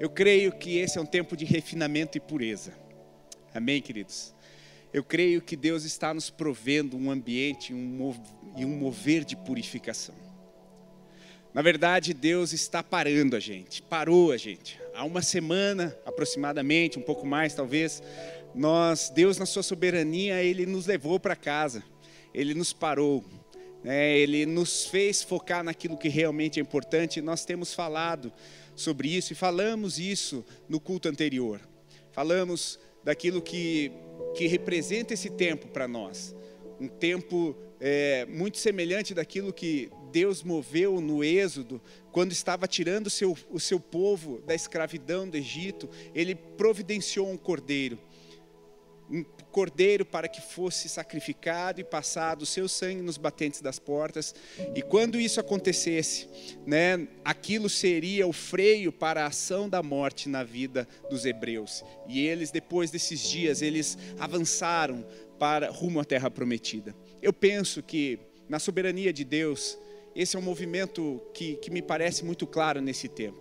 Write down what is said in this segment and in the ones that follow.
Eu creio que esse é um tempo de refinamento e pureza. Amém, queridos? Eu creio que Deus está nos provendo um ambiente e um mover de purificação. Na verdade, Deus está parando a gente, parou a gente. Há uma semana, aproximadamente, um pouco mais talvez, nós, Deus na sua soberania, Ele nos levou para casa, Ele nos parou, né? Ele nos fez focar naquilo que realmente é importante. Nós temos falado sobre isso e falamos isso no culto anterior. Falamos daquilo que, que representa esse tempo para nós. Um tempo é, muito semelhante daquilo que Deus moveu no Êxodo, quando estava tirando o seu, o seu povo da escravidão do Egito, ele providenciou um cordeiro cordeiro para que fosse sacrificado e passado o seu sangue nos batentes das portas. E quando isso acontecesse, né, aquilo seria o freio para a ação da morte na vida dos hebreus. E eles depois desses dias, eles avançaram para rumo à terra prometida. Eu penso que na soberania de Deus, esse é um movimento que, que me parece muito claro nesse tempo.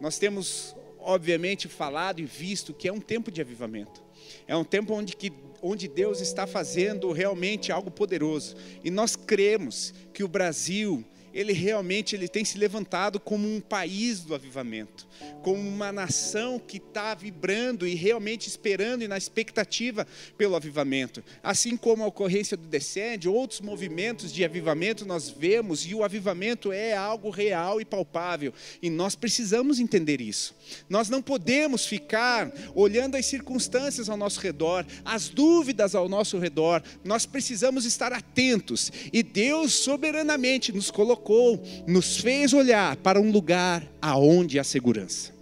Nós temos, obviamente, falado e visto que é um tempo de avivamento. É um tempo onde, que, onde Deus está fazendo realmente algo poderoso. E nós cremos que o Brasil ele realmente ele tem se levantado como um país do avivamento, como uma nação que está vibrando e realmente esperando e na expectativa pelo avivamento. Assim como a ocorrência do Descende, outros movimentos de avivamento nós vemos e o avivamento é algo real e palpável e nós precisamos entender isso. Nós não podemos ficar olhando as circunstâncias ao nosso redor, as dúvidas ao nosso redor. Nós precisamos estar atentos e Deus soberanamente nos colocou colocou, nos fez olhar para um lugar aonde há segurança.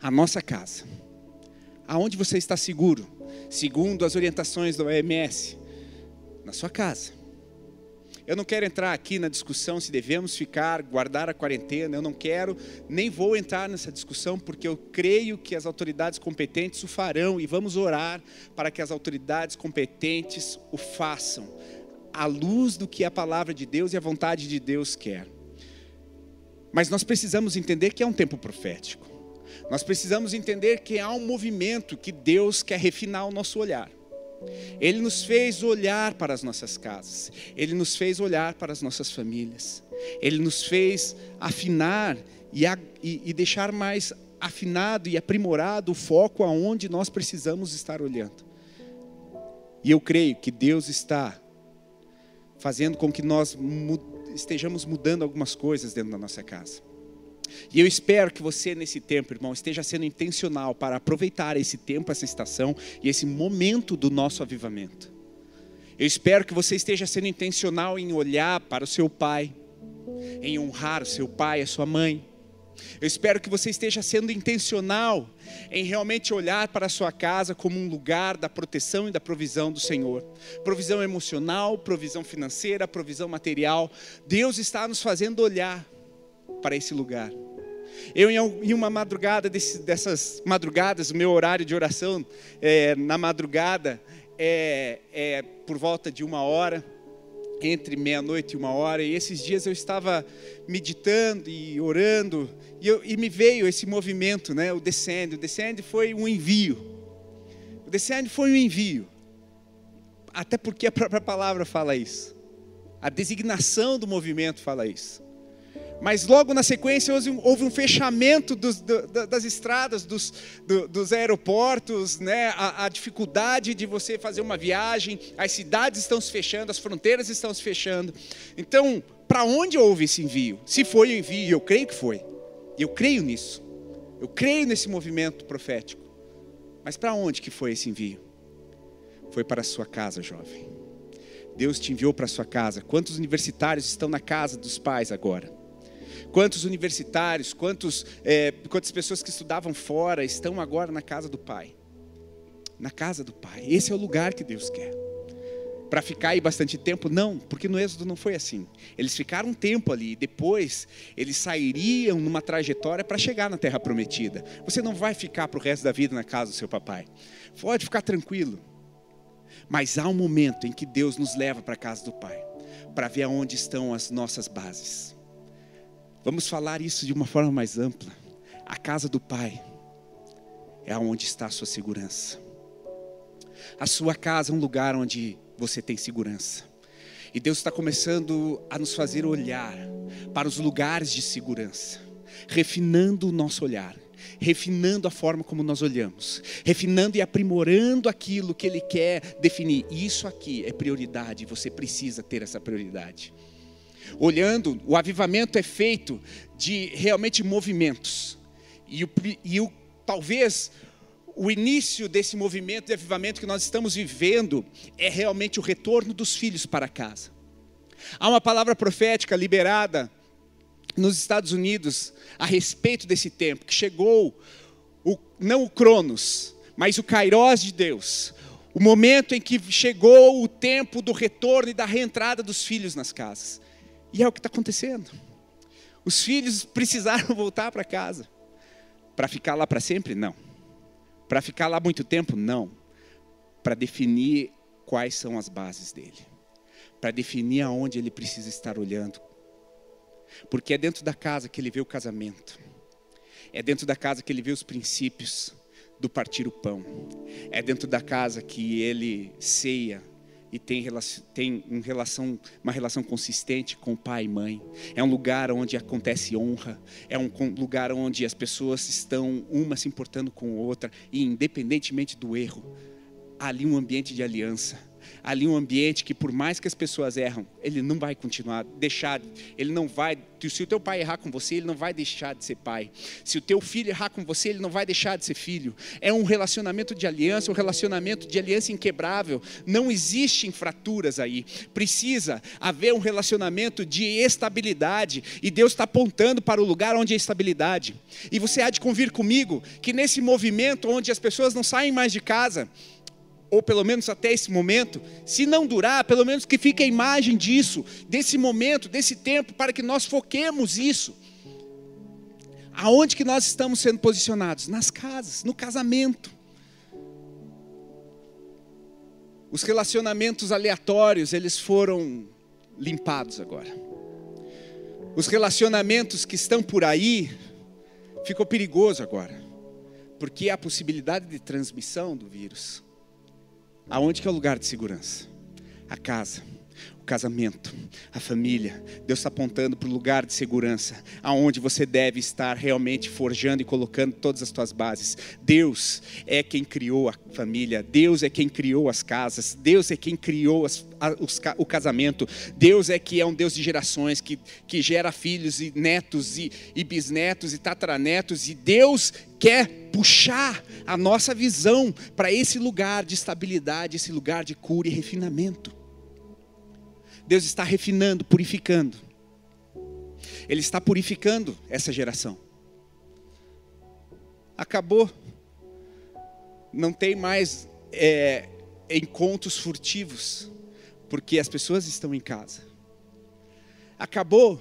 A nossa casa. Aonde você está seguro? Segundo as orientações do OMS, na sua casa. Eu não quero entrar aqui na discussão se devemos ficar, guardar a quarentena. Eu não quero, nem vou entrar nessa discussão, porque eu creio que as autoridades competentes o farão e vamos orar para que as autoridades competentes o façam à luz do que a palavra de Deus e a vontade de Deus quer. Mas nós precisamos entender que é um tempo profético. Nós precisamos entender que há um movimento que Deus quer refinar o nosso olhar. Ele nos fez olhar para as nossas casas, Ele nos fez olhar para as nossas famílias, Ele nos fez afinar e, a, e, e deixar mais afinado e aprimorado o foco aonde nós precisamos estar olhando. E eu creio que Deus está fazendo com que nós estejamos mudando algumas coisas dentro da nossa casa. E eu espero que você, nesse tempo, irmão, esteja sendo intencional para aproveitar esse tempo, essa estação e esse momento do nosso avivamento. Eu espero que você esteja sendo intencional em olhar para o seu pai, em honrar o seu pai, a sua mãe, eu espero que você esteja sendo intencional em realmente olhar para a sua casa como um lugar da proteção e da provisão do Senhor. Provisão emocional, provisão financeira, provisão material. Deus está nos fazendo olhar para esse lugar. Eu, em uma madrugada, dessas madrugadas, o meu horário de oração é, na madrugada é, é por volta de uma hora entre meia-noite e uma hora, e esses dias eu estava meditando e orando, e, eu, e me veio esse movimento, né, o Descende. O Descende foi um envio. O Descende foi um envio. Até porque a própria palavra fala isso. A designação do movimento fala isso. Mas logo na sequência houve um fechamento dos, das estradas, dos, dos aeroportos, né? A, a, dificuldade de você fazer uma viagem, as cidades estão se fechando, as fronteiras estão se fechando. Então, para onde houve esse envio? Se foi o envio, eu creio que foi. Eu creio nisso. Eu creio nesse movimento profético. Mas para onde que foi esse envio? Foi para a sua casa, jovem. Deus te enviou para a sua casa. Quantos universitários estão na casa dos pais agora? Quantos universitários, quantos, é, quantas pessoas que estudavam fora estão agora na casa do Pai? Na casa do Pai. Esse é o lugar que Deus quer. Para ficar aí bastante tempo? Não, porque no Êxodo não foi assim. Eles ficaram um tempo ali, e depois eles sairiam numa trajetória para chegar na Terra Prometida. Você não vai ficar para o resto da vida na casa do seu papai. Pode ficar tranquilo. Mas há um momento em que Deus nos leva para a casa do Pai, para ver aonde estão as nossas bases. Vamos falar isso de uma forma mais ampla. A casa do Pai é onde está a sua segurança. A sua casa é um lugar onde você tem segurança. E Deus está começando a nos fazer olhar para os lugares de segurança, refinando o nosso olhar, refinando a forma como nós olhamos, refinando e aprimorando aquilo que Ele quer definir. Isso aqui é prioridade, você precisa ter essa prioridade. Olhando, o avivamento é feito de realmente movimentos. E, o, e o, talvez o início desse movimento de avivamento que nós estamos vivendo é realmente o retorno dos filhos para casa. Há uma palavra profética liberada nos Estados Unidos a respeito desse tempo, que chegou o, não o Cronos, mas o Kairos de Deus, o momento em que chegou o tempo do retorno e da reentrada dos filhos nas casas. E é o que está acontecendo. Os filhos precisaram voltar para casa. Para ficar lá para sempre? Não. Para ficar lá muito tempo? Não. Para definir quais são as bases dele. Para definir aonde ele precisa estar olhando. Porque é dentro da casa que ele vê o casamento. É dentro da casa que ele vê os princípios do partir o pão. É dentro da casa que ele ceia e tem, tem um relação, uma relação consistente com pai e mãe. É um lugar onde acontece honra. É um lugar onde as pessoas estão uma se importando com a outra. E independentemente do erro, há ali um ambiente de aliança ali um ambiente que por mais que as pessoas erram, ele não vai continuar, deixar, ele não vai, se o teu pai errar com você, ele não vai deixar de ser pai. Se o teu filho errar com você, ele não vai deixar de ser filho. É um relacionamento de aliança, um relacionamento de aliança inquebrável. Não existem fraturas aí. Precisa haver um relacionamento de estabilidade e Deus está apontando para o lugar onde é estabilidade. E você há de convir comigo que nesse movimento onde as pessoas não saem mais de casa, ou pelo menos até esse momento, se não durar, pelo menos que fique a imagem disso, desse momento, desse tempo, para que nós foquemos isso. Aonde que nós estamos sendo posicionados? Nas casas, no casamento. Os relacionamentos aleatórios, eles foram limpados agora. Os relacionamentos que estão por aí, ficou perigoso agora. Porque há a possibilidade de transmissão do vírus. Aonde que é o lugar de segurança? A casa, o casamento, a família. Deus está apontando para o lugar de segurança, aonde você deve estar realmente forjando e colocando todas as suas bases. Deus é quem criou a família, Deus é quem criou as casas, Deus é quem criou as, a, os, o casamento, Deus é que é um Deus de gerações, que, que gera filhos e netos e, e bisnetos e tataranetos, e Deus quer puxar a nossa visão para esse lugar de estabilidade, esse lugar de cura e refinamento. Deus está refinando, purificando. Ele está purificando essa geração. Acabou. Não tem mais é, encontros furtivos, porque as pessoas estão em casa. Acabou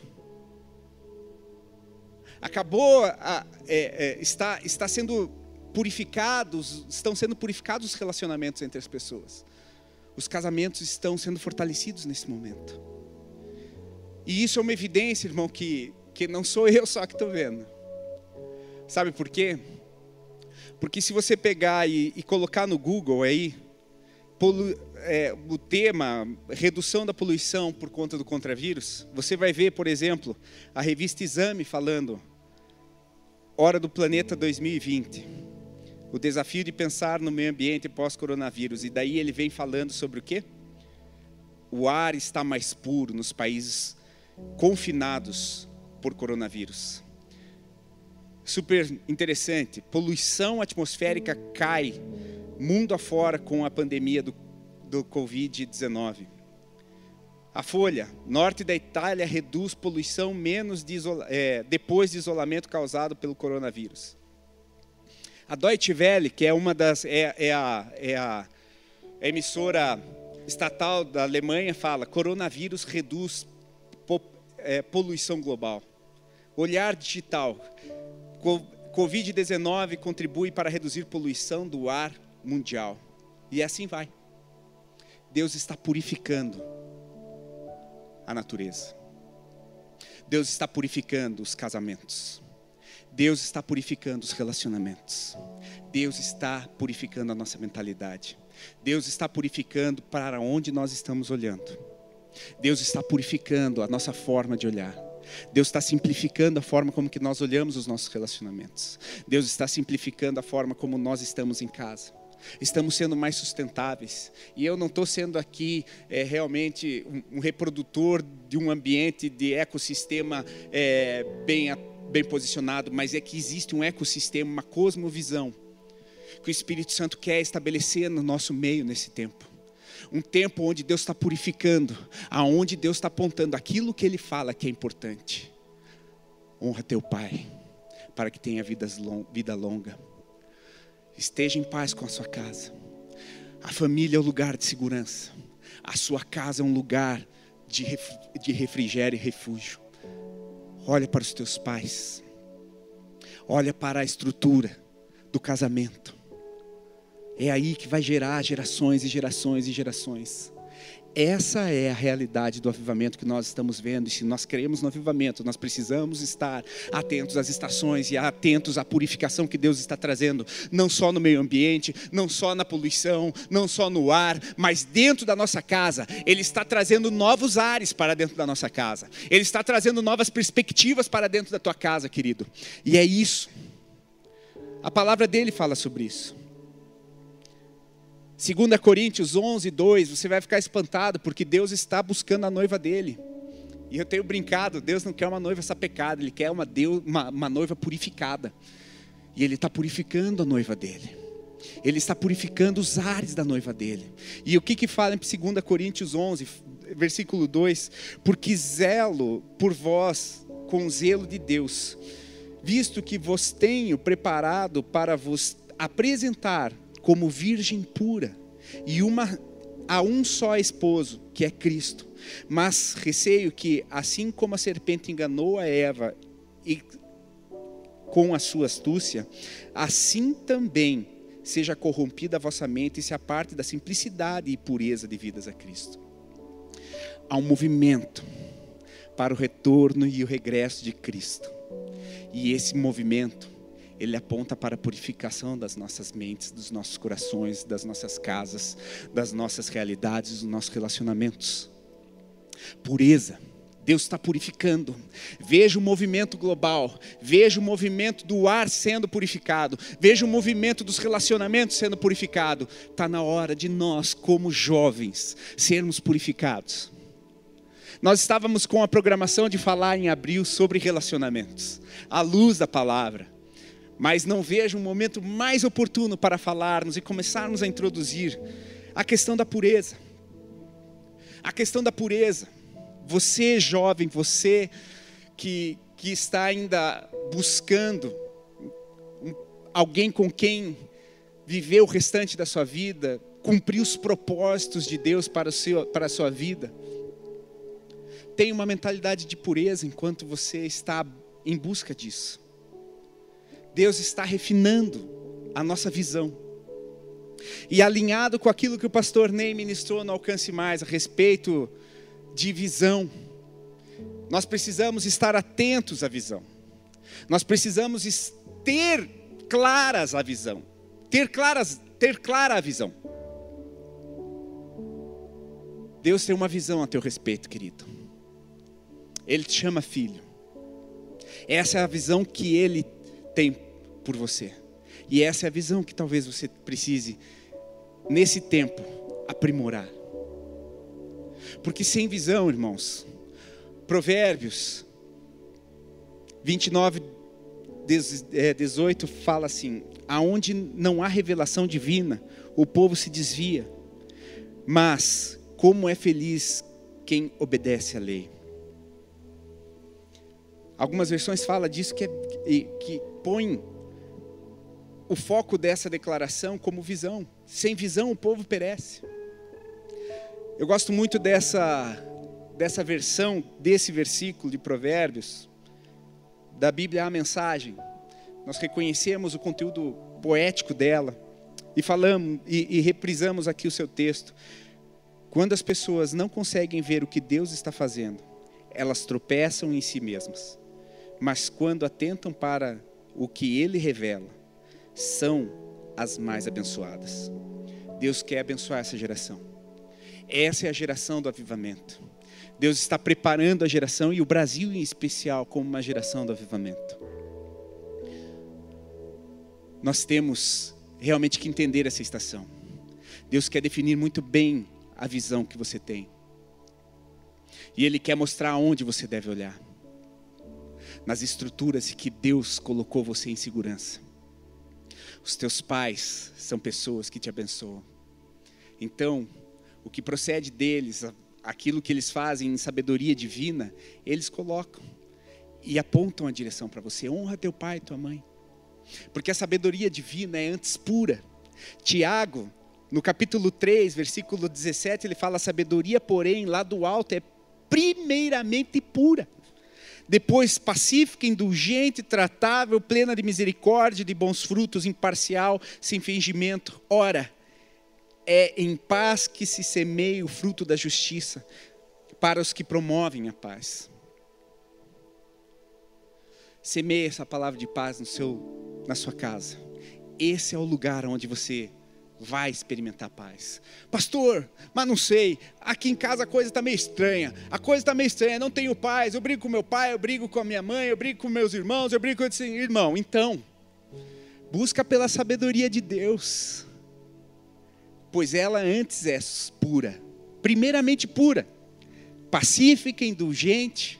acabou, a, é, é, está, está sendo purificados, estão sendo purificados os relacionamentos entre as pessoas. Os casamentos estão sendo fortalecidos nesse momento. E isso é uma evidência, irmão, que, que não sou eu só que estou vendo. Sabe por quê? Porque se você pegar e, e colocar no Google aí, polu, é, o tema redução da poluição por conta do contravírus, você vai ver, por exemplo, a revista Exame falando Hora do Planeta 2020. O desafio de pensar no meio ambiente pós-coronavírus. E daí ele vem falando sobre o quê? O ar está mais puro nos países confinados por coronavírus. Super interessante. Poluição atmosférica cai mundo afora com a pandemia do, do Covid-19. A Folha, norte da Itália reduz poluição menos de é, depois de isolamento causado pelo coronavírus. A Deutsche Welle, que é uma das é, é, a, é a emissora estatal da Alemanha, fala: coronavírus reduz po, é, poluição global. Olhar digital, Covid-19 contribui para reduzir poluição do ar mundial. E assim vai. Deus está purificando a natureza. Deus está purificando os casamentos. Deus está purificando os relacionamentos. Deus está purificando a nossa mentalidade. Deus está purificando para onde nós estamos olhando. Deus está purificando a nossa forma de olhar. Deus está simplificando a forma como que nós olhamos os nossos relacionamentos. Deus está simplificando a forma como nós estamos em casa. Estamos sendo mais sustentáveis. E eu não estou sendo aqui é, realmente um, um, reprodutor de um ambiente de ecossistema é, bem, bem posicionado, mas é que existe um ecossistema, uma cosmovisão que o Espírito Santo quer estabelecer no nosso meio nesse tempo. Um tempo onde Deus está purificando, aonde Deus está apontando aquilo que Ele fala que é importante. Honra teu Pai, para que tenha vida longa. Esteja em paz com a sua casa. A família é o lugar de segurança. A sua casa é um lugar de refrigério e refúgio. Olha para os teus pais. Olha para a estrutura do casamento. É aí que vai gerar gerações e gerações e gerações. Essa é a realidade do avivamento que nós estamos vendo. E se nós queremos no avivamento, nós precisamos estar atentos às estações e atentos à purificação que Deus está trazendo, não só no meio ambiente, não só na poluição, não só no ar, mas dentro da nossa casa. Ele está trazendo novos ares para dentro da nossa casa. Ele está trazendo novas perspectivas para dentro da tua casa, querido. E é isso. A palavra dele fala sobre isso. 2 Coríntios 11, 2, você vai ficar espantado, porque Deus está buscando a noiva dele. E eu tenho brincado, Deus não quer uma noiva sapecada, Ele quer uma, Deus, uma, uma noiva purificada. E Ele está purificando a noiva dele. Ele está purificando os ares da noiva dele. E o que que fala em 2 Coríntios 11, versículo 2? Porque zelo por vós com zelo de Deus, visto que vos tenho preparado para vos apresentar como virgem pura e uma a um só esposo, que é Cristo. Mas receio que assim como a serpente enganou a Eva e com a sua astúcia, assim também seja corrompida a vossa mente e se aparte da simplicidade e pureza devidas a Cristo. Há um movimento para o retorno e o regresso de Cristo. E esse movimento ele aponta para a purificação das nossas mentes, dos nossos corações, das nossas casas, das nossas realidades, dos nossos relacionamentos. Pureza. Deus está purificando. Veja o movimento global, veja o movimento do ar sendo purificado, veja o movimento dos relacionamentos sendo purificado. Está na hora de nós, como jovens, sermos purificados. Nós estávamos com a programação de falar em abril sobre relacionamentos, à luz da palavra mas não vejo um momento mais oportuno para falarmos e começarmos a introduzir a questão da pureza. A questão da pureza. Você, jovem, você que, que está ainda buscando alguém com quem viver o restante da sua vida, cumprir os propósitos de Deus para, seu, para a sua vida. Tenha uma mentalidade de pureza enquanto você está em busca disso. Deus está refinando a nossa visão. E alinhado com aquilo que o pastor Ney ministrou no Alcance Mais a respeito de visão, nós precisamos estar atentos à visão. Nós precisamos ter claras a visão. Ter claras, ter clara a visão. Deus tem uma visão a teu respeito, querido. Ele te chama filho. Essa é a visão que ele tem por você. E essa é a visão que talvez você precise, nesse tempo, aprimorar. Porque sem visão, irmãos, Provérbios 29, 18 é, fala assim: aonde não há revelação divina, o povo se desvia, mas como é feliz quem obedece à lei. Algumas versões falam disso que, é, que põe o foco dessa declaração como visão. Sem visão o povo perece. Eu gosto muito dessa, dessa versão, desse versículo de Provérbios, da Bíblia A Mensagem. Nós reconhecemos o conteúdo poético dela e falamos e, e reprisamos aqui o seu texto. Quando as pessoas não conseguem ver o que Deus está fazendo, elas tropeçam em si mesmas mas quando atentam para o que ele revela são as mais abençoadas. Deus quer abençoar essa geração. Essa é a geração do avivamento. Deus está preparando a geração e o Brasil em especial como uma geração do avivamento. Nós temos realmente que entender essa estação. Deus quer definir muito bem a visão que você tem. E Ele quer mostrar aonde você deve olhar. Nas estruturas que Deus colocou você em segurança. Os teus pais são pessoas que te abençoam. Então, o que procede deles, aquilo que eles fazem em sabedoria divina, eles colocam e apontam a direção para você. Honra teu pai e tua mãe. Porque a sabedoria divina é antes pura. Tiago, no capítulo 3, versículo 17, ele fala: a sabedoria, porém, lá do alto é primeiramente pura. Depois, pacífica, indulgente, tratável, plena de misericórdia, de bons frutos, imparcial, sem fingimento. Ora, é em paz que se semeia o fruto da justiça para os que promovem a paz. Semeie essa palavra de paz no seu, na sua casa. Esse é o lugar onde você vai experimentar paz. Pastor, mas não sei, aqui em casa a coisa está meio estranha. A coisa está meio estranha, não tenho paz. Eu brigo com meu pai, eu brigo com a minha mãe, eu brigo com meus irmãos, eu brigo com esse irmão. Então, busca pela sabedoria de Deus pois ela antes é pura, primeiramente pura, pacífica, indulgente.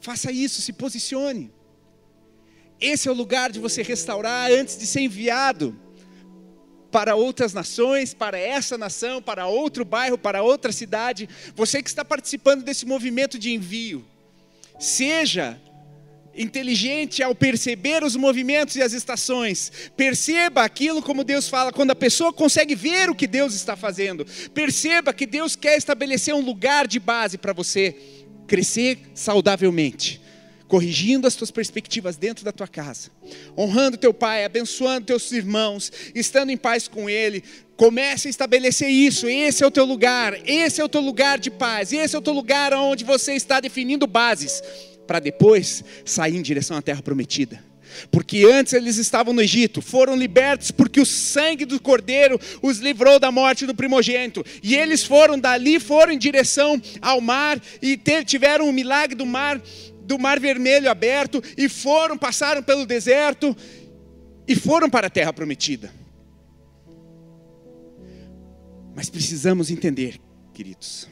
Faça isso, se posicione. Esse é o lugar de você restaurar antes de ser enviado para outras nações, para essa nação, para outro bairro, para outra cidade. Você que está participando desse movimento de envio, seja inteligente ao perceber os movimentos e as estações. Perceba aquilo como Deus fala, quando a pessoa consegue ver o que Deus está fazendo. Perceba que Deus quer estabelecer um lugar de base para você crescer saudavelmente. Corrigindo as tuas perspectivas dentro da tua casa, honrando teu pai, abençoando teus irmãos, estando em paz com ele, Comece a estabelecer isso. Esse é o teu lugar. Esse é o teu lugar de paz. Esse é o teu lugar onde você está definindo bases para depois sair em direção à terra prometida. Porque antes eles estavam no Egito, foram libertos porque o sangue do cordeiro os livrou da morte do primogênito. E eles foram dali, foram em direção ao mar e tiveram o milagre do mar, do mar vermelho aberto e foram, passaram pelo deserto e foram para a terra prometida. Mas precisamos entender, queridos,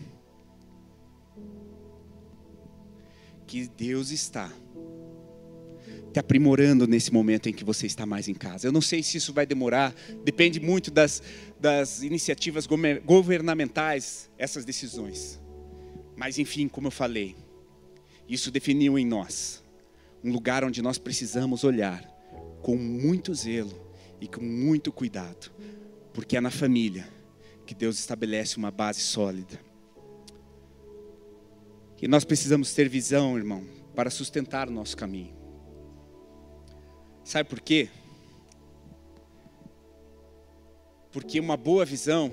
que Deus está te aprimorando nesse momento em que você está mais em casa. Eu não sei se isso vai demorar, depende muito das, das iniciativas governamentais, essas decisões. Mas, enfim, como eu falei, isso definiu em nós um lugar onde nós precisamos olhar com muito zelo e com muito cuidado, porque é na família que Deus estabelece uma base sólida. E nós precisamos ter visão, irmão, para sustentar o nosso caminho. Sabe por quê? Porque uma boa visão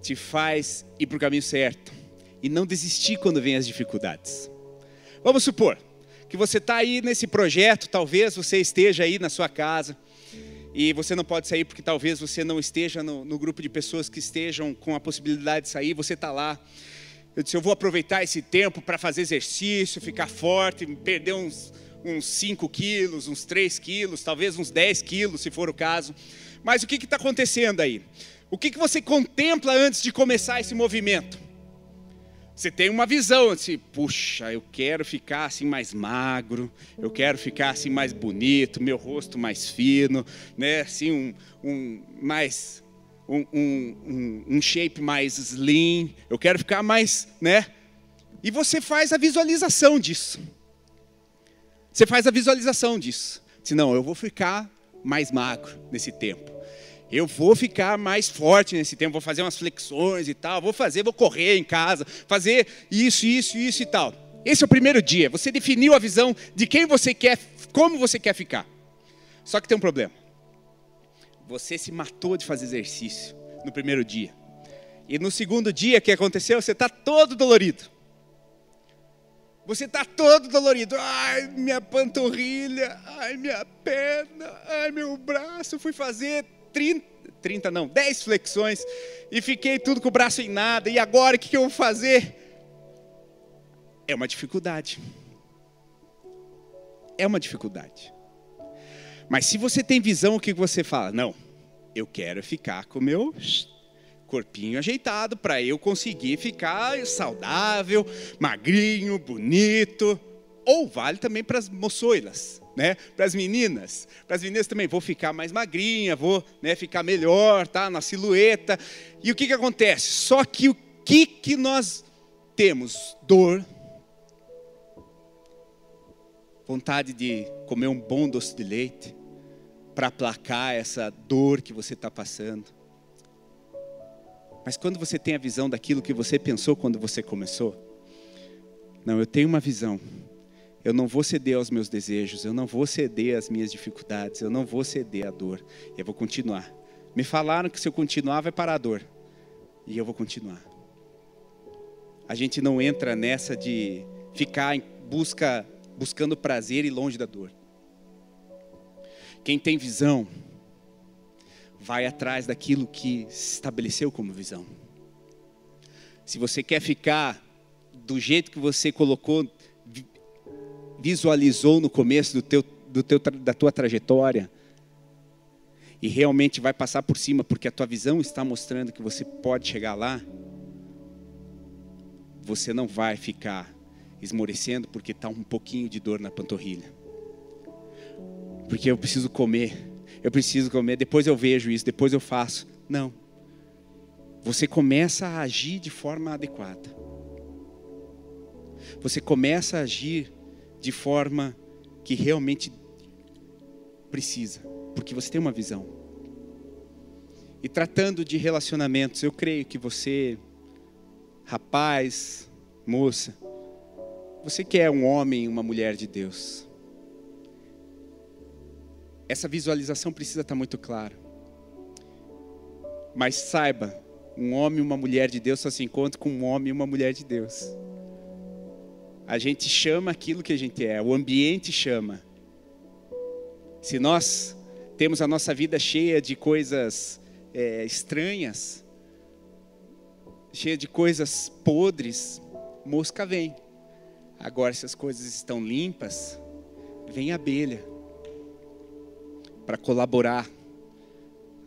te faz ir para o caminho certo e não desistir quando vem as dificuldades. Vamos supor que você está aí nesse projeto, talvez você esteja aí na sua casa e você não pode sair porque talvez você não esteja no, no grupo de pessoas que estejam com a possibilidade de sair, você está lá eu disse, eu vou aproveitar esse tempo para fazer exercício, ficar forte, perder uns, uns 5 quilos, uns 3 quilos, talvez uns 10 quilos, se for o caso. Mas o que está acontecendo aí? O que, que você contempla antes de começar esse movimento? Você tem uma visão, assim, puxa, eu quero ficar assim mais magro, eu quero ficar assim mais bonito, meu rosto mais fino, né? Assim, um, um mais um, um, um, shape mais slim, eu quero ficar mais, né? E você faz a visualização disso. Você faz a visualização disso. Se não, eu vou ficar mais magro nesse tempo. Eu vou ficar mais forte nesse tempo, vou fazer umas flexões e tal, vou fazer, vou correr em casa, fazer isso, isso, isso e tal. Esse é o primeiro dia. Você definiu a visão de quem você quer, como você quer ficar. Só que tem um problema. Você se matou de fazer exercício no primeiro dia. E no segundo dia, que aconteceu? Você está todo dolorido. Você está todo dolorido. Ai, minha panturrilha, ai, minha perna, ai, meu braço. Fui fazer 30, 30 não, 10 flexões e fiquei tudo com o braço em nada. E agora o que eu vou fazer? É uma dificuldade. É uma dificuldade. Mas se você tem visão, o que você fala? Não, eu quero ficar com o meu corpinho ajeitado para eu conseguir ficar saudável, magrinho, bonito. Ou vale também para as moçoilas, né? Para as meninas. Para as meninas também, vou ficar mais magrinha, vou né, ficar melhor, tá? Na silhueta. E o que, que acontece? Só que o que, que nós temos? Dor, vontade de comer um bom doce de leite para aplacar essa dor que você está passando. Mas quando você tem a visão daquilo que você pensou quando você começou, não, eu tenho uma visão. Eu não vou ceder aos meus desejos, eu não vou ceder às minhas dificuldades, eu não vou ceder à dor. Eu vou continuar. Me falaram que se eu continuar vai parar a dor. E eu vou continuar. A gente não entra nessa de ficar em busca buscando prazer e longe da dor. Quem tem visão, vai atrás daquilo que se estabeleceu como visão. Se você quer ficar do jeito que você colocou, visualizou no começo do teu, do teu, da tua trajetória, e realmente vai passar por cima, porque a tua visão está mostrando que você pode chegar lá, você não vai ficar esmorecendo porque está um pouquinho de dor na panturrilha. Porque eu preciso comer, eu preciso comer, depois eu vejo isso, depois eu faço. Não. Você começa a agir de forma adequada. Você começa a agir de forma que realmente precisa, porque você tem uma visão. E tratando de relacionamentos, eu creio que você, rapaz, moça, você que é um homem, uma mulher de Deus. Essa visualização precisa estar muito clara. Mas saiba, um homem e uma mulher de Deus só se encontram com um homem e uma mulher de Deus. A gente chama aquilo que a gente é, o ambiente chama. Se nós temos a nossa vida cheia de coisas é, estranhas, cheia de coisas podres, mosca vem. Agora, se as coisas estão limpas, vem abelha para colaborar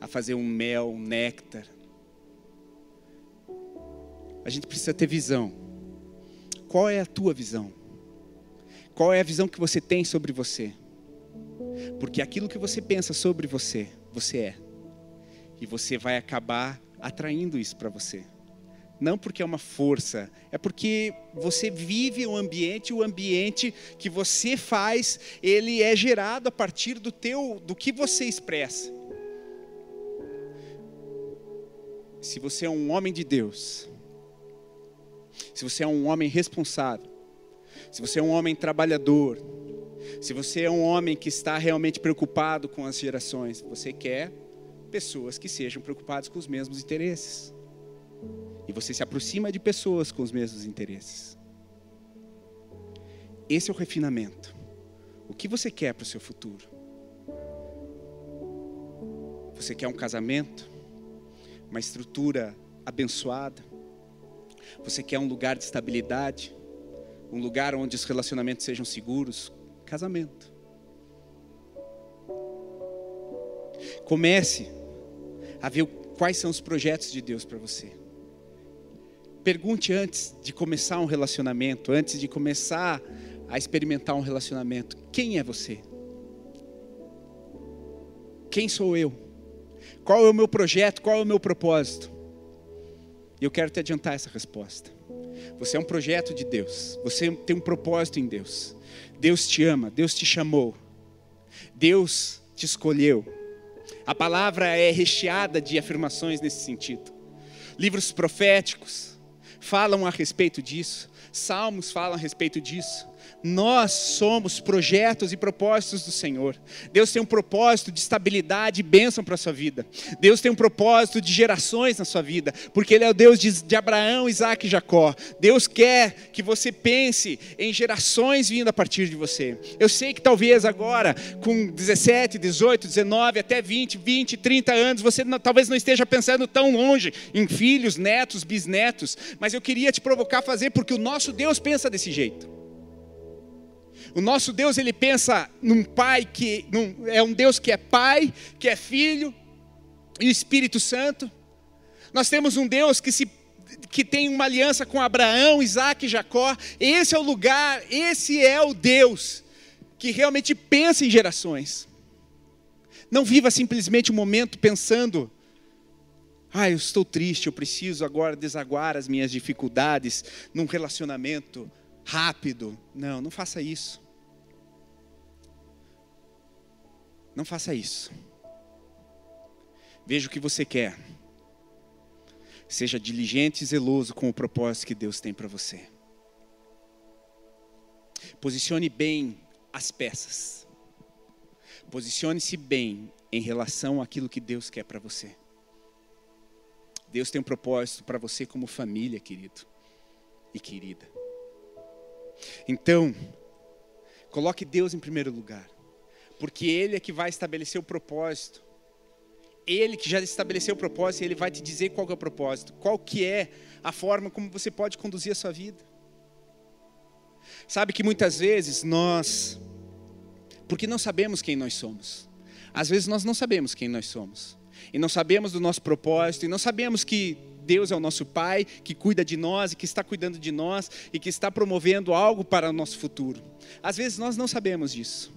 a fazer um mel, um néctar. A gente precisa ter visão. Qual é a tua visão? Qual é a visão que você tem sobre você? Porque aquilo que você pensa sobre você, você é. E você vai acabar atraindo isso para você não porque é uma força, é porque você vive um ambiente, o ambiente que você faz, ele é gerado a partir do teu, do que você expressa. Se você é um homem de Deus, se você é um homem responsável, se você é um homem trabalhador, se você é um homem que está realmente preocupado com as gerações, você quer pessoas que sejam preocupadas com os mesmos interesses. E você se aproxima de pessoas com os mesmos interesses. Esse é o refinamento. O que você quer para o seu futuro? Você quer um casamento? Uma estrutura abençoada? Você quer um lugar de estabilidade? Um lugar onde os relacionamentos sejam seguros? Casamento. Comece a ver quais são os projetos de Deus para você. Pergunte antes de começar um relacionamento, antes de começar a experimentar um relacionamento: quem é você? Quem sou eu? Qual é o meu projeto? Qual é o meu propósito? E eu quero te adiantar essa resposta. Você é um projeto de Deus. Você tem um propósito em Deus. Deus te ama, Deus te chamou. Deus te escolheu. A palavra é recheada de afirmações nesse sentido. Livros proféticos, falam a respeito disso, salmos falam a respeito disso. Nós somos projetos e propósitos do Senhor. Deus tem um propósito de estabilidade e bênção para a sua vida. Deus tem um propósito de gerações na sua vida, porque Ele é o Deus de, de Abraão, Isaac e Jacó. Deus quer que você pense em gerações vindo a partir de você. Eu sei que talvez agora, com 17, 18, 19, até 20, 20, 30 anos, você não, talvez não esteja pensando tão longe em filhos, netos, bisnetos, mas eu queria te provocar a fazer, porque o nosso Deus pensa desse jeito. O nosso Deus, ele pensa num pai que num, é um Deus que é pai, que é filho e Espírito Santo. Nós temos um Deus que se que tem uma aliança com Abraão, Isaac e Jacó. Esse é o lugar, esse é o Deus que realmente pensa em gerações. Não viva simplesmente um momento pensando, ah, eu estou triste, eu preciso agora desaguar as minhas dificuldades num relacionamento rápido. Não, não faça isso. Não faça isso. Veja o que você quer. Seja diligente e zeloso com o propósito que Deus tem para você. Posicione bem as peças. Posicione-se bem em relação àquilo que Deus quer para você. Deus tem um propósito para você como família, querido e querida. Então, coloque Deus em primeiro lugar porque Ele é que vai estabelecer o propósito. Ele que já estabeleceu o propósito, Ele vai te dizer qual é o propósito, qual que é a forma como você pode conduzir a sua vida. Sabe que muitas vezes nós, porque não sabemos quem nós somos, às vezes nós não sabemos quem nós somos, e não sabemos do nosso propósito, e não sabemos que Deus é o nosso Pai, que cuida de nós e que está cuidando de nós e que está promovendo algo para o nosso futuro. Às vezes nós não sabemos disso.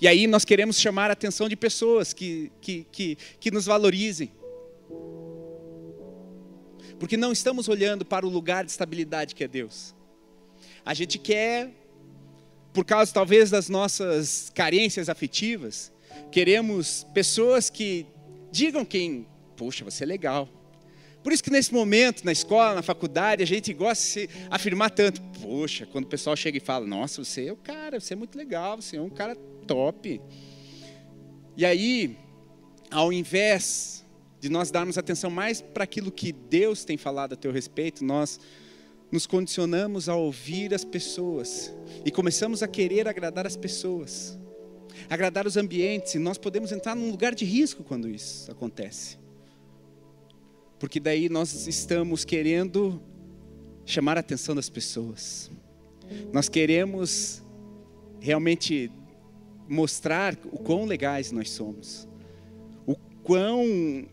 E aí nós queremos chamar a atenção de pessoas que, que, que, que nos valorizem. Porque não estamos olhando para o lugar de estabilidade que é Deus. A gente quer, por causa talvez das nossas carências afetivas, queremos pessoas que digam quem, poxa, você é legal. Por isso que nesse momento, na escola, na faculdade, a gente gosta de se afirmar tanto. Poxa, quando o pessoal chega e fala, nossa, você é o cara, você é muito legal, você é um cara top. E aí, ao invés de nós darmos atenção mais para aquilo que Deus tem falado a teu respeito, nós nos condicionamos a ouvir as pessoas e começamos a querer agradar as pessoas, agradar os ambientes, e nós podemos entrar num lugar de risco quando isso acontece. Porque daí nós estamos querendo chamar a atenção das pessoas. Nós queremos realmente mostrar o quão legais nós somos, o quão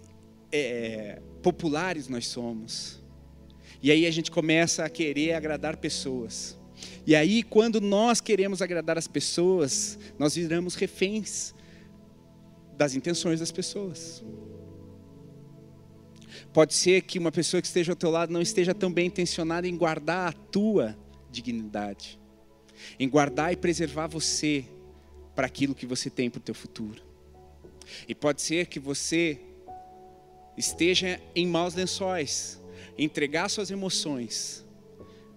é, populares nós somos. E aí a gente começa a querer agradar pessoas. E aí, quando nós queremos agradar as pessoas, nós viramos reféns das intenções das pessoas. Pode ser que uma pessoa que esteja ao teu lado não esteja tão bem intencionada em guardar a tua dignidade, em guardar e preservar você para aquilo que você tem para o teu futuro. E pode ser que você esteja em maus lençóis, entregar suas emoções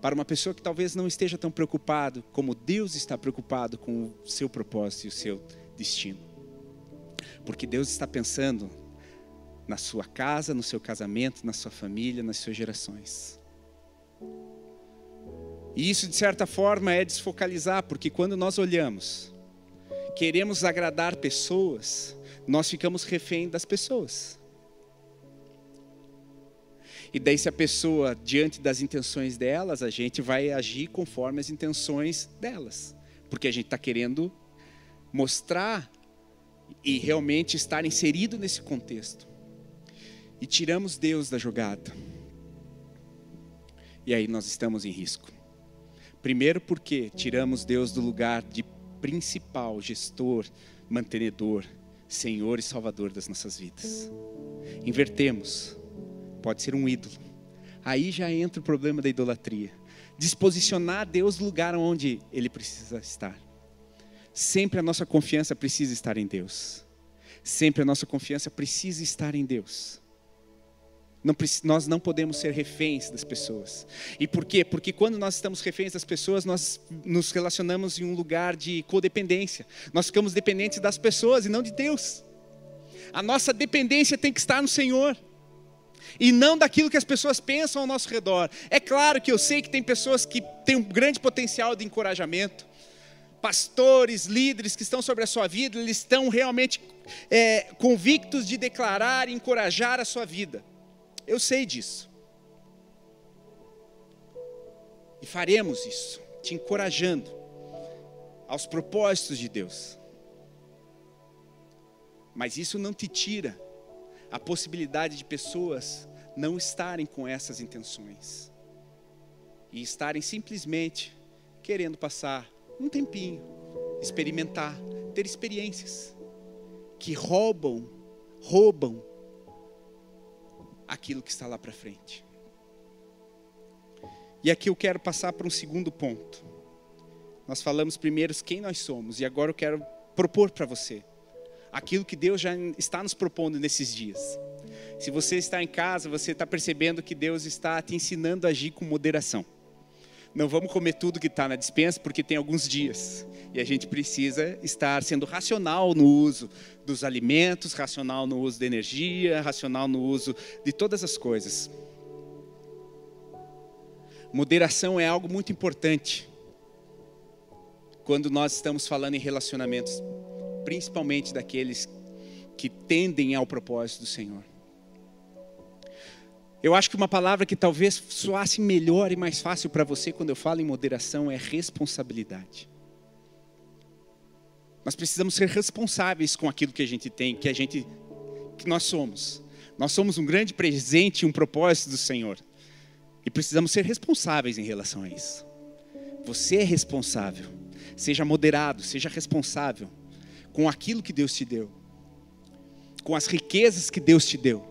para uma pessoa que talvez não esteja tão preocupado como Deus está preocupado com o seu propósito e o seu destino. Porque Deus está pensando na sua casa, no seu casamento, na sua família, nas suas gerações. E isso, de certa forma, é desfocalizar, porque quando nós olhamos queremos agradar pessoas, nós ficamos refém das pessoas. E daí, se a pessoa, diante das intenções delas, a gente vai agir conforme as intenções delas. Porque a gente está querendo mostrar e realmente estar inserido nesse contexto. E tiramos Deus da jogada. E aí nós estamos em risco. Primeiro, porque tiramos Deus do lugar de principal gestor, mantenedor, Senhor e Salvador das nossas vidas. Invertemos, pode ser um ídolo. Aí já entra o problema da idolatria. Disposicionar Deus no lugar onde Ele precisa estar. Sempre a nossa confiança precisa estar em Deus. Sempre a nossa confiança precisa estar em Deus. Não, nós não podemos ser reféns das pessoas. E por quê? Porque quando nós estamos reféns das pessoas, nós nos relacionamos em um lugar de codependência. Nós ficamos dependentes das pessoas e não de Deus. A nossa dependência tem que estar no Senhor. E não daquilo que as pessoas pensam ao nosso redor. É claro que eu sei que tem pessoas que têm um grande potencial de encorajamento. Pastores, líderes que estão sobre a sua vida, eles estão realmente é, convictos de declarar e encorajar a sua vida. Eu sei disso. E faremos isso, te encorajando aos propósitos de Deus. Mas isso não te tira a possibilidade de pessoas não estarem com essas intenções e estarem simplesmente querendo passar um tempinho, experimentar, ter experiências que roubam, roubam aquilo que está lá para frente. E aqui eu quero passar para um segundo ponto. Nós falamos primeiro quem nós somos, e agora eu quero propor para você aquilo que Deus já está nos propondo nesses dias. Se você está em casa, você está percebendo que Deus está te ensinando a agir com moderação. Não vamos comer tudo que está na dispensa, porque tem alguns dias. E a gente precisa estar sendo racional no uso dos alimentos, racional no uso da energia, racional no uso de todas as coisas. Moderação é algo muito importante quando nós estamos falando em relacionamentos, principalmente daqueles que tendem ao propósito do Senhor. Eu acho que uma palavra que talvez soasse melhor e mais fácil para você quando eu falo em moderação é responsabilidade. Nós precisamos ser responsáveis com aquilo que a gente tem, que a gente que nós somos. Nós somos um grande presente, um propósito do Senhor. E precisamos ser responsáveis em relação a isso. Você é responsável. Seja moderado, seja responsável com aquilo que Deus te deu. Com as riquezas que Deus te deu.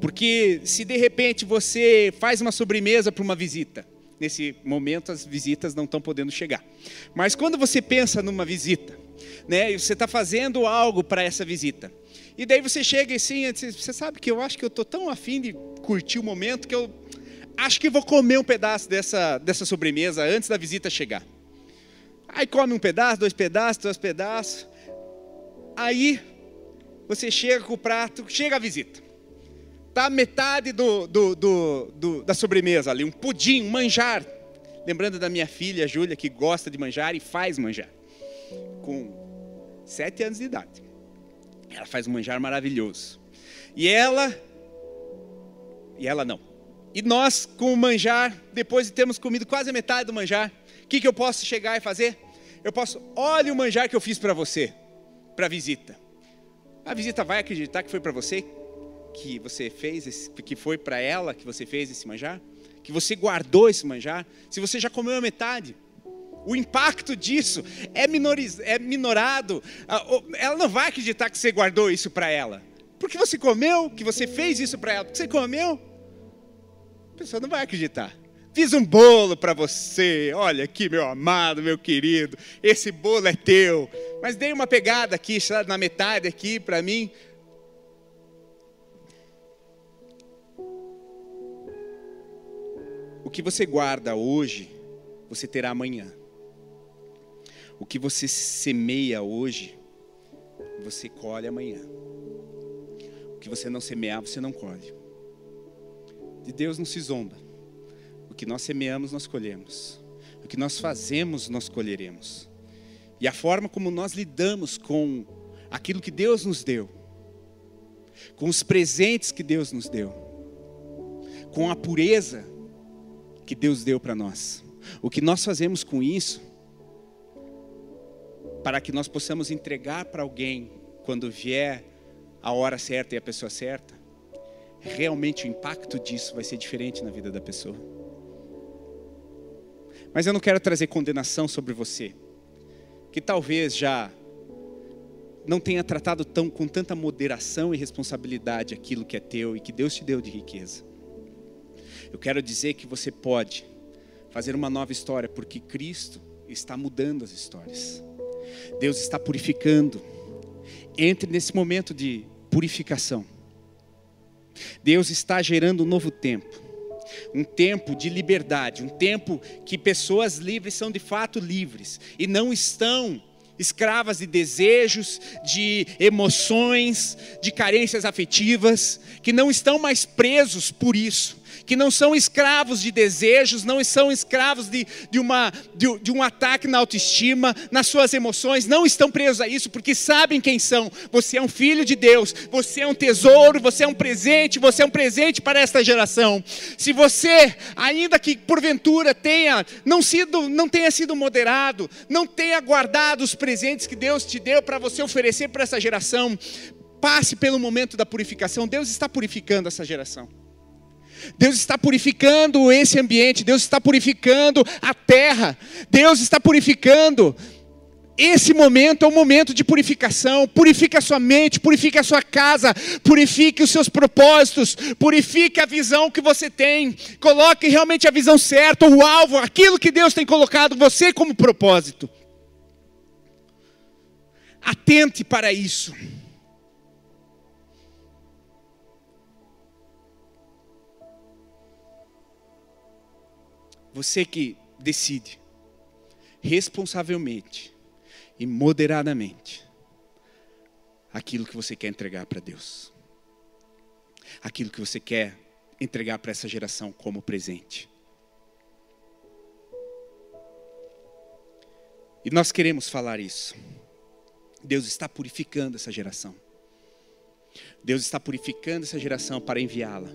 Porque se de repente você faz uma sobremesa para uma visita, nesse momento as visitas não estão podendo chegar. Mas quando você pensa numa visita, né, e você está fazendo algo para essa visita, e daí você chega assim, você sabe que eu acho que eu estou tão afim de curtir o momento que eu acho que vou comer um pedaço dessa, dessa sobremesa antes da visita chegar. Aí come um pedaço, dois pedaços, dois pedaços. Aí você chega com o prato, chega a visita. Tá metade do, do, do, da sobremesa ali, um pudim, um manjar. Lembrando da minha filha, Júlia, que gosta de manjar e faz manjar. Com sete anos de idade. Ela faz um manjar maravilhoso. E ela. E ela não. E nós, com o manjar, depois de termos comido quase a metade do manjar, o que, que eu posso chegar e fazer? Eu posso, olha o manjar que eu fiz para você, para a visita. A visita vai acreditar que foi para você? Que você fez, que foi para ela que você fez esse manjar? Que você guardou esse manjar? Se você já comeu a metade, o impacto disso é, minoriz, é minorado. Ela não vai acreditar que você guardou isso para ela. Porque você comeu, que você fez isso para ela, porque você comeu. A pessoa não vai acreditar. Fiz um bolo para você. Olha aqui, meu amado, meu querido. Esse bolo é teu. Mas dei uma pegada aqui, na metade aqui para mim. O que você guarda hoje, você terá amanhã. O que você semeia hoje, você colhe amanhã. O que você não semear, você não colhe. De Deus não se zomba. O que nós semeamos, nós colhemos. O que nós fazemos, nós colheremos. E a forma como nós lidamos com aquilo que Deus nos deu, com os presentes que Deus nos deu, com a pureza que Deus deu para nós. O que nós fazemos com isso, para que nós possamos entregar para alguém quando vier a hora certa e a pessoa certa, realmente o impacto disso vai ser diferente na vida da pessoa. Mas eu não quero trazer condenação sobre você, que talvez já não tenha tratado tão, com tanta moderação e responsabilidade aquilo que é teu e que Deus te deu de riqueza. Eu quero dizer que você pode fazer uma nova história, porque Cristo está mudando as histórias. Deus está purificando. Entre nesse momento de purificação. Deus está gerando um novo tempo. Um tempo de liberdade, um tempo que pessoas livres são de fato livres e não estão escravas de desejos, de emoções, de carências afetivas, que não estão mais presos por isso que não são escravos de desejos, não são escravos de, de, uma, de, de um ataque na autoestima, nas suas emoções, não estão presos a isso, porque sabem quem são. Você é um filho de Deus, você é um tesouro, você é um presente, você é um presente para esta geração. Se você, ainda que porventura tenha não, sido, não tenha sido moderado, não tenha guardado os presentes que Deus te deu para você oferecer para essa geração, passe pelo momento da purificação. Deus está purificando essa geração. Deus está purificando esse ambiente, Deus está purificando a terra, Deus está purificando. Esse momento é um momento de purificação. Purifique a sua mente, purifique a sua casa, purifique os seus propósitos, purifique a visão que você tem. Coloque realmente a visão certa, o alvo, aquilo que Deus tem colocado você como propósito. Atente para isso. Você que decide responsavelmente e moderadamente aquilo que você quer entregar para Deus. Aquilo que você quer entregar para essa geração como presente. E nós queremos falar isso. Deus está purificando essa geração. Deus está purificando essa geração para enviá-la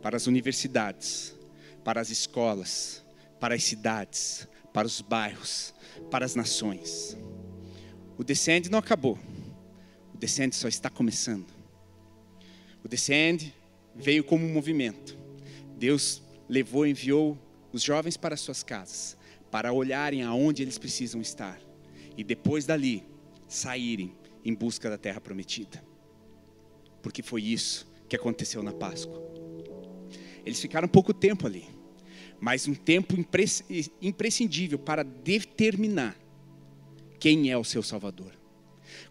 para as universidades, para as escolas, para as cidades, para os bairros, para as nações. O descende não acabou. O descende só está começando. O descende veio como um movimento. Deus levou, enviou os jovens para suas casas, para olharem aonde eles precisam estar e depois dali saírem em busca da terra prometida. Porque foi isso que aconteceu na Páscoa. Eles ficaram pouco tempo ali mas um tempo imprescindível para determinar quem é o seu Salvador,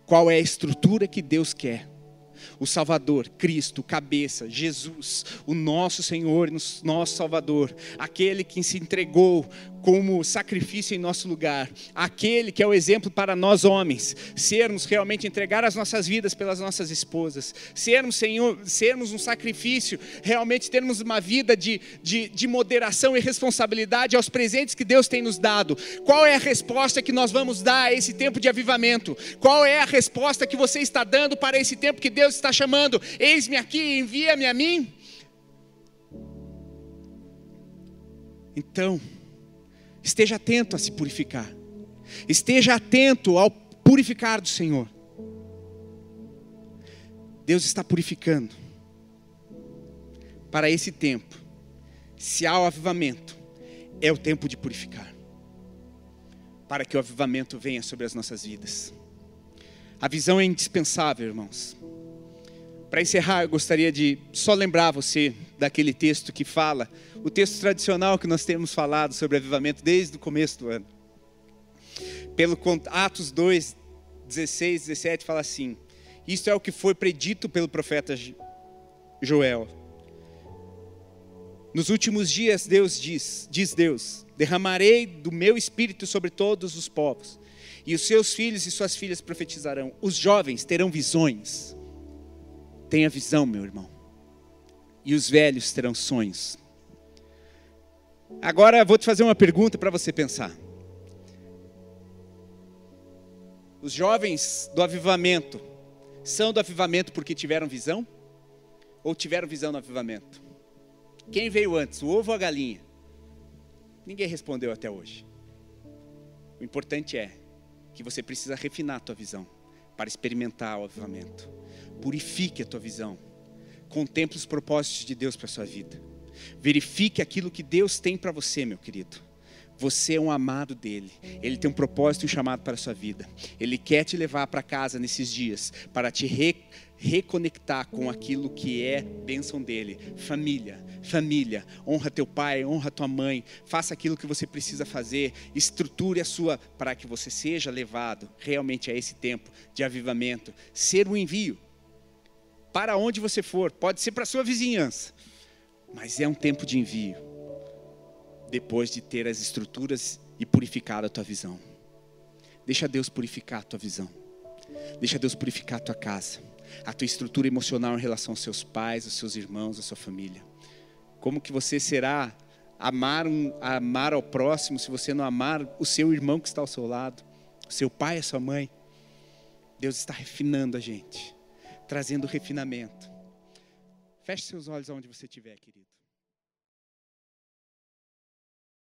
qual é a estrutura que Deus quer. O Salvador, Cristo, cabeça, Jesus, o nosso Senhor, nosso Salvador, aquele que se entregou como sacrifício em nosso lugar, aquele que é o exemplo para nós homens, sermos realmente entregar as nossas vidas pelas nossas esposas, sermos, Senhor, sermos um sacrifício, realmente termos uma vida de, de, de moderação e responsabilidade aos presentes que Deus tem nos dado. Qual é a resposta que nós vamos dar a esse tempo de avivamento? Qual é a resposta que você está dando para esse tempo que Deus está chamando? Eis-me aqui, envia-me a mim. Então, Esteja atento a se purificar. Esteja atento ao purificar do Senhor. Deus está purificando. Para esse tempo, se há o avivamento, é o tempo de purificar. Para que o avivamento venha sobre as nossas vidas. A visão é indispensável, irmãos. Para encerrar, eu gostaria de só lembrar você daquele texto que fala, o texto tradicional que nós temos falado sobre avivamento desde o começo do ano. Pelo Atos 2, 16, 17 fala assim: Isso é o que foi predito pelo profeta Joel. Nos últimos dias, Deus diz, diz Deus: derramarei do meu espírito sobre todos os povos, e os seus filhos e suas filhas profetizarão, os jovens terão visões. Tenha visão, meu irmão e os velhos terão sonhos. Agora vou te fazer uma pergunta para você pensar. Os jovens do avivamento são do avivamento porque tiveram visão? Ou tiveram visão no avivamento? Quem veio antes, o ovo ou a galinha? Ninguém respondeu até hoje. O importante é que você precisa refinar a tua visão para experimentar o avivamento. Purifique a tua visão Contemple os propósitos de Deus para a sua vida. Verifique aquilo que Deus tem para você, meu querido. Você é um amado dele. Ele tem um propósito e um chamado para a sua vida. Ele quer te levar para casa nesses dias para te re reconectar com aquilo que é bênção dele. Família, família. Honra teu pai, honra tua mãe. Faça aquilo que você precisa fazer. Estruture a sua para que você seja levado realmente a esse tempo de avivamento. Ser o envio para onde você for, pode ser para a sua vizinhança, mas é um tempo de envio, depois de ter as estruturas e purificado a tua visão. Deixa Deus purificar a tua visão, deixa Deus purificar a tua casa, a tua estrutura emocional em relação aos seus pais, aos seus irmãos, à sua família. Como que você será amar, um, amar ao próximo se você não amar o seu irmão que está ao seu lado, o seu pai, a sua mãe? Deus está refinando a gente, trazendo refinamento. Feche seus olhos aonde você estiver, querido.